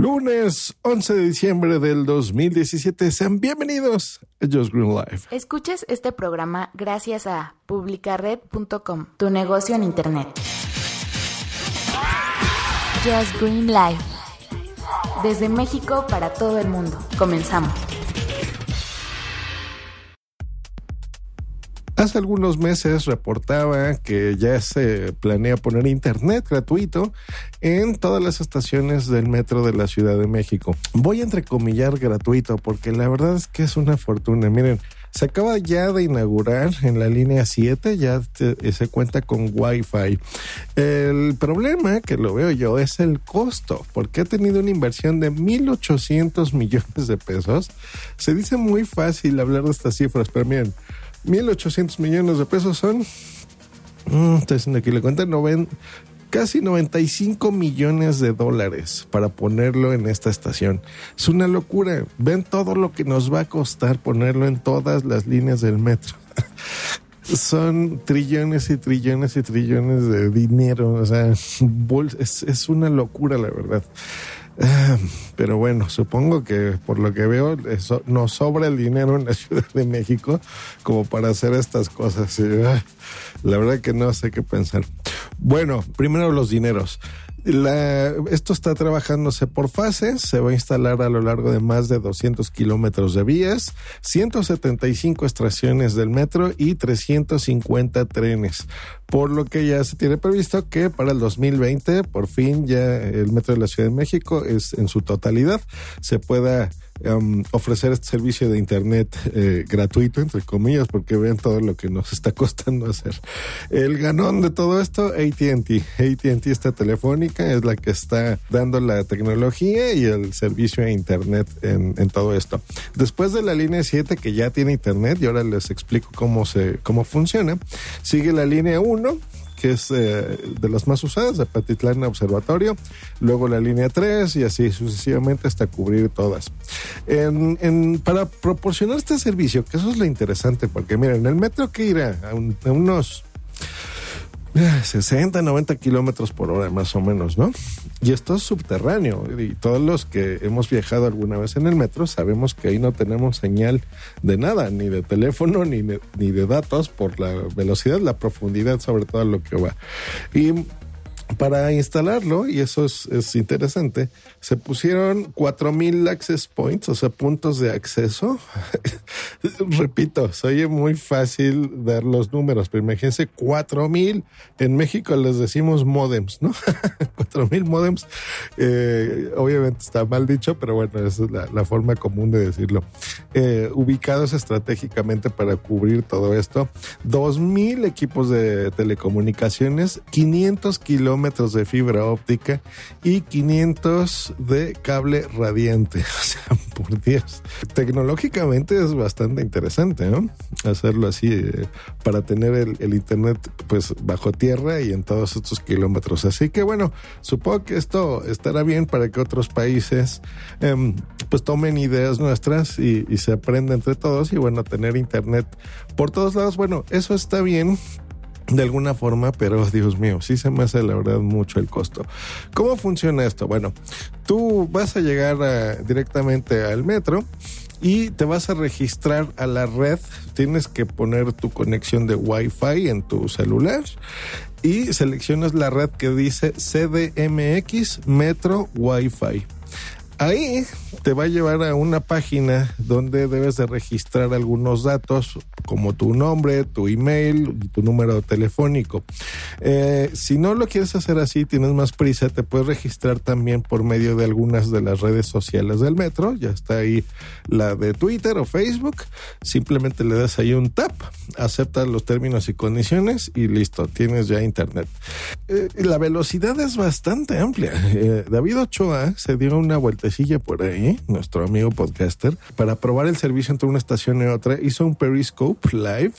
Lunes 11 de diciembre del 2017. Sean bienvenidos a Just Green Life. Escuches este programa gracias a publicared.com, tu negocio en Internet. Just Green Life. Desde México para todo el mundo. Comenzamos. Hace algunos meses reportaba que ya se planea poner internet gratuito en todas las estaciones del metro de la Ciudad de México. Voy a entrecomillar gratuito porque la verdad es que es una fortuna. Miren, se acaba ya de inaugurar en la línea 7, ya se cuenta con Wi-Fi. El problema que lo veo yo es el costo, porque ha tenido una inversión de 1.800 millones de pesos. Se dice muy fácil hablar de estas cifras, pero miren, 1.800 millones de pesos son, mm, estoy haciendo aquí la cuenta, casi 95 millones de dólares para ponerlo en esta estación. Es una locura. Ven todo lo que nos va a costar ponerlo en todas las líneas del metro. Son trillones y trillones y trillones de dinero. O sea, es, es una locura, la verdad. Pero bueno, supongo que por lo que veo eso, nos sobra el dinero en la Ciudad de México como para hacer estas cosas. La verdad que no sé qué pensar. Bueno, primero los dineros. La, esto está trabajándose por fases, se va a instalar a lo largo de más de 200 kilómetros de vías, 175 estaciones del metro y 350 trenes, por lo que ya se tiene previsto que para el 2020 por fin ya el metro de la Ciudad de México es en su totalidad se pueda um, ofrecer este servicio de internet eh, gratuito entre comillas porque ven todo lo que nos está costando hacer. El ganón de todo esto AT&T, AT&T esta telefónica es la que está dando la tecnología y el servicio de internet en, en todo esto. Después de la línea 7 que ya tiene internet y ahora les explico cómo se cómo funciona, sigue la línea 1 que es eh, de las más usadas, de Patitlán Observatorio, luego la línea 3 y así sucesivamente hasta cubrir todas. Para proporcionar este servicio, que eso es lo interesante, porque miren, el metro que irá a unos 60, 90 kilómetros por hora más o menos, ¿no? Y esto es subterráneo. Y todos los que hemos viajado alguna vez en el metro sabemos que ahí no tenemos señal de nada, ni de teléfono, ni ni de datos por la velocidad, la profundidad, sobre todo lo que va. Y para instalarlo, y eso es, es interesante, se pusieron 4000 access points, o sea, puntos de acceso. Repito, se oye muy fácil dar los números, pero imagínense 4000. En México les decimos modems, ¿no? 4000 modems. Eh, obviamente está mal dicho, pero bueno, esa es la, forma común de decirlo. Eh, ubicados estratégicamente para cubrir todo esto. 2000 equipos de telecomunicaciones, 500 kilómetros de fibra óptica y 500 de cable radiante. O sea, por Dios. Tecnológicamente es bastante interesante, ¿no? Hacerlo así eh, para tener el, internet pues bajo tierra y en todos estos kilómetros. Así que bueno, supongo que esto estará bien para que otros países em, pues tomen ideas nuestras y, y se aprenda entre todos y bueno, tener internet por todos lados. Bueno, eso está bien de alguna forma, pero Dios mío, sí se me hace la verdad mucho el costo. ¿Cómo funciona esto? Bueno, tú vas a llegar directamente al metro y te vas a registrar a la red. Tienes que poner tu conexión de Wi-Fi en tu celular y seleccionas la red que dice CDMX Metro Wi-Fi. Ahí te va a llevar a una página donde debes de registrar algunos datos como tu nombre, tu email y tu número telefónico. Eh, si no lo quieres hacer así, tienes más prisa, te puedes registrar también por medio de algunas de las redes sociales del metro. Ya está ahí la de Twitter o Facebook. Simplemente le das ahí un tap, aceptas los términos y condiciones y listo, tienes ya internet. Eh, la velocidad es bastante amplia. Eh, David Ochoa se dio una por ahí, nuestro amigo podcaster, para probar el servicio entre una estación y otra. Hizo un Periscope live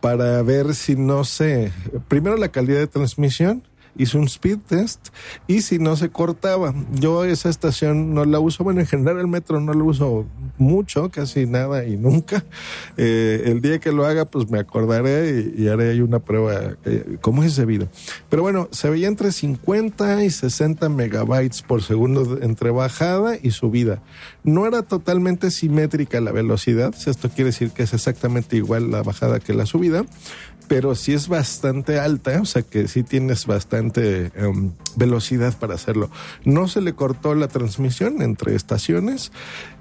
para ver si no sé, primero la calidad de transmisión hizo un speed test y si no se cortaba. Yo esa estación no la uso, bueno, en general el metro no lo uso mucho, casi nada y nunca. Eh, el día que lo haga, pues me acordaré y, haré ahí una prueba eh, como es debido. Pero bueno, se veía entre 50 y 60 megabytes por segundo entre bajada y subida. No era totalmente simétrica la velocidad, esto quiere decir que es exactamente igual la bajada que la subida pero sí es bastante alta, o sea que sí tienes bastante em, velocidad para hacerlo. No se le cortó la transmisión entre estaciones,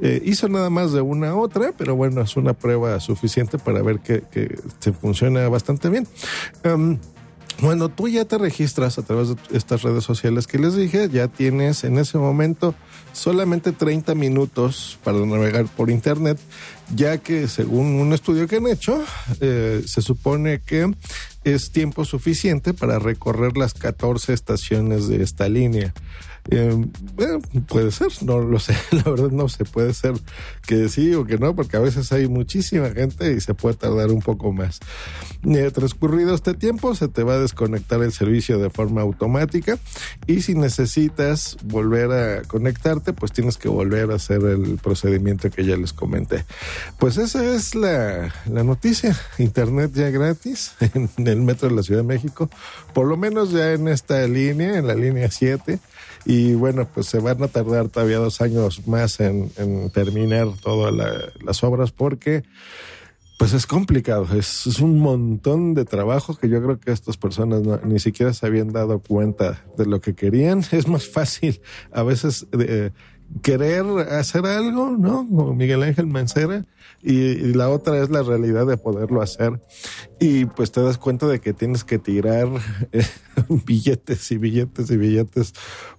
eh, hizo nada más de una a otra, pero bueno, es una prueba suficiente para ver que, se funciona bastante bien. Em, cuando tú ya te registras a través de estas redes sociales que les dije, ya tienes en ese momento solamente 30 minutos para navegar por Internet, ya que según un estudio que han hecho, eh, se supone que es tiempo suficiente para recorrer las 14 estaciones de esta línea. Eh, puede ser, no lo sé, la verdad no sé, puede ser que sí o que no, porque a veces hay muchísima gente y se puede tardar un poco más. Eh, transcurrido este tiempo, se te va a desconectar el servicio de forma automática y si necesitas volver a conectarte, pues tienes que volver a hacer el procedimiento que ya les comenté. Pues esa es la, la noticia, internet ya gratis en el metro de la Ciudad de México, por lo menos ya en esta línea, en la línea 7 y bueno, pues se van a tardar todavía dos años más en, terminar todas las obras porque pues es complicado, es, un montón de trabajo que yo creo que estas personas ni siquiera se habían dado cuenta de lo que querían. Es más fácil a veces eh, querer hacer algo, ¿no? Como Miguel Ángel Mancera, y, la otra es la realidad de poderlo hacer. Y pues te das cuenta de que tienes que tirar eh, billetes y billetes y billetes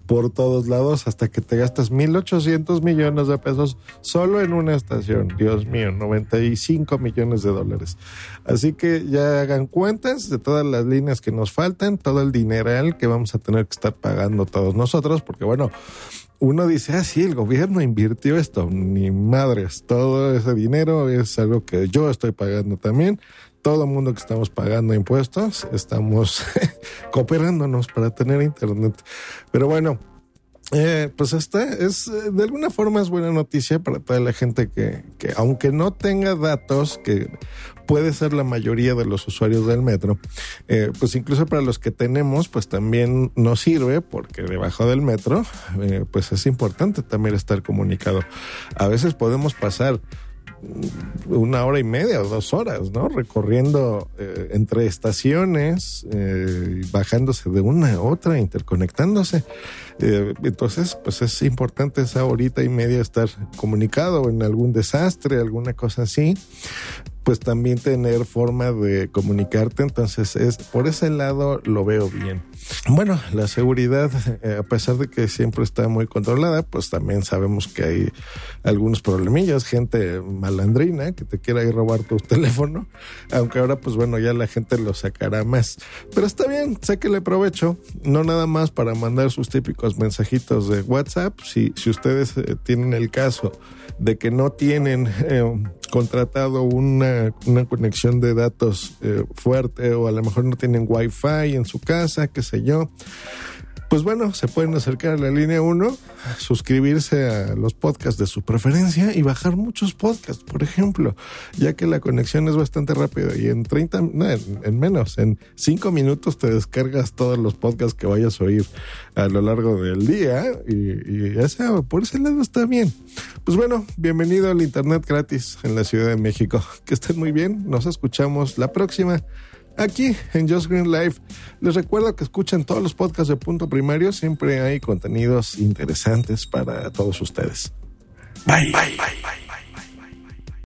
por todos lados hasta que te gastas 1.800 millones de pesos solo en una estación. Dios mío, 95 millones de dólares. Así que ya hagan cuentas de todas las líneas que nos faltan, todo el dineral que vamos a tener que estar pagando todos nosotros, porque bueno, uno dice, ah, sí, el gobierno invirtió esto. Ni madres, todo ese dinero es algo que yo estoy pagando también. Todo el mundo que estamos pagando impuestos, estamos cooperándonos para tener internet. Pero bueno, eh, pues esta es de alguna forma es buena noticia para toda la gente que, que, aunque no tenga datos, que puede ser la mayoría de los usuarios del metro, eh, pues incluso para los que tenemos, pues también nos sirve porque debajo del metro, eh, pues es importante también estar comunicado. A veces podemos pasar una hora y media o dos horas, ¿no? Recorriendo eh, entre estaciones, bajándose de una a otra, interconectándose. entonces, pues es importante esa horita y media estar comunicado en algún desastre, alguna cosa así pues también tener forma de comunicarte. Entonces, es por ese lado lo veo bien. Bueno, la seguridad, eh, a pesar de que siempre está muy controlada, pues también sabemos que hay algunos problemillas, gente malandrina que te quiera ir robar tu teléfono, aunque ahora pues bueno, ya la gente lo sacará más. Pero está bien, le provecho, no nada más para mandar sus típicos mensajitos de WhatsApp, si, si ustedes eh, tienen el caso de que no tienen eh, contratado una, una, conexión de datos eh, fuerte o a lo mejor no tienen wifi en su casa, qué sé yo. Pues bueno, se pueden acercar a la línea 1, suscribirse a los podcasts de su preferencia y bajar muchos podcasts, por ejemplo, ya que la conexión es bastante rápida y en 30, no, en, menos, en 5 minutos te descargas todos los podcasts que vayas a oír a lo largo del día y, y por ese lado está bien. Pues bueno, bienvenido al Internet gratis en la Ciudad de México. Que estén muy bien, nos escuchamos la próxima aquí en Just Green Life. Les recuerdo que escuchen todos los podcasts de Punto Primario. Siempre hay contenidos interesantes para todos ustedes. Bye. bye, bye, bye.